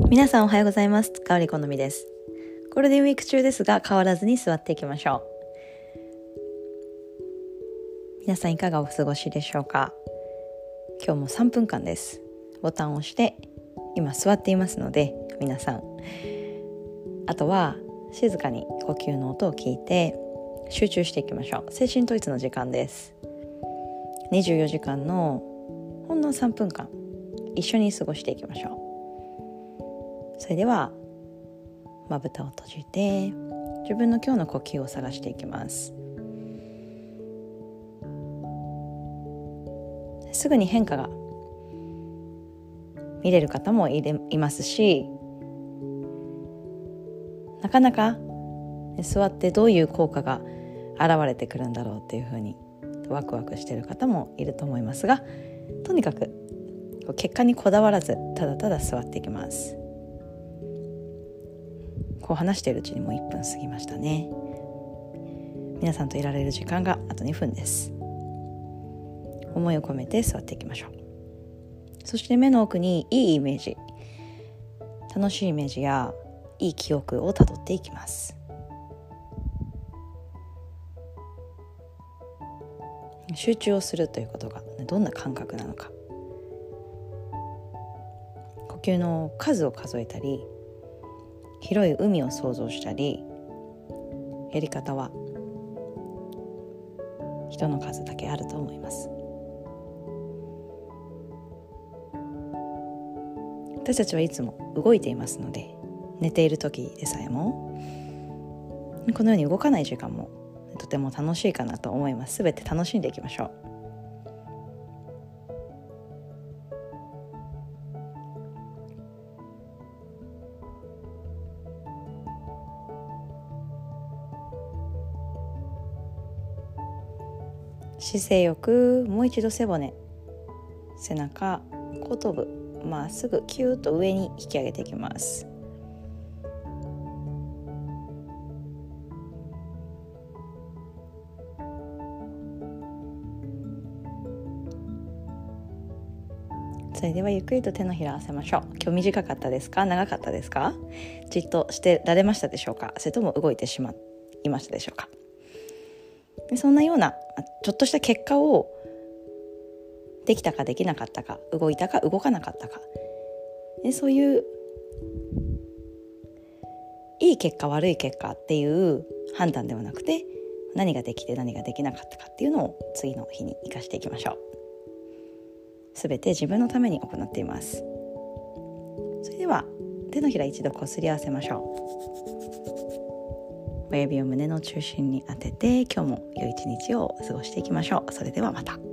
皆さんおはようございます。かおりこのみです。ゴールデンウィーク中ですが変わらずに座っていきましょう。皆さんいかがお過ごしでしょうか？今日も3分間です。ボタンを押して今座っていますので皆さんあとは静かに呼吸の音を聞いて集中していきましょう。精神統一の時間です。24時間のほんの3分間一緒に過ごしていきましょう。それではまぶたを閉じて自分の今日の呼吸を探していきます。すぐに変化が見れる方もいれいますしなかなか座ってどういう効果が現れてくるんだろうっていうふうにワクワクしてる方もいると思いますがとにかく結果にこだわらずただただ座っていきます。こう話しているうちにもう1分過ぎましたね。皆さんといられる時間があと2分です。思いを込めて座っていきましょう。そして目の奥にいいイメージ。楽しいイメージやいい記憶をたどっていきます。集中をするということがどんな感覚なのか。呼吸の数を数えたり広い海を想像したりやり方は人の数だけあると思います。私たちはいつも動いていますので寝ている時でさえもこのように動かない時間もとても楽しいかなと思います。全て楽しんでいきましょう。姿勢よくもう一度背骨背中後頭部まっすぐキューッと上に引き上げていきます。それではゆっくりと手のひら合わせましょう。今日短かったですか？長かったですか？じっとしてられましたでしょうか？それとも動いてしまいましたでしょうか？でそんなようなちょっとした結果をできたかできなかったか動いたか動かなかったか。でそういういい結果悪い結果っていう判断ではなくて何ができて何ができなかったかっていうのを次の日に生かしていきましょう。全て自分のために行っています。それでは手のひら一度こすり合わせましょう。親指を胸の中心に当てて今日も良い一日を過ごしていきましょうそれではまた。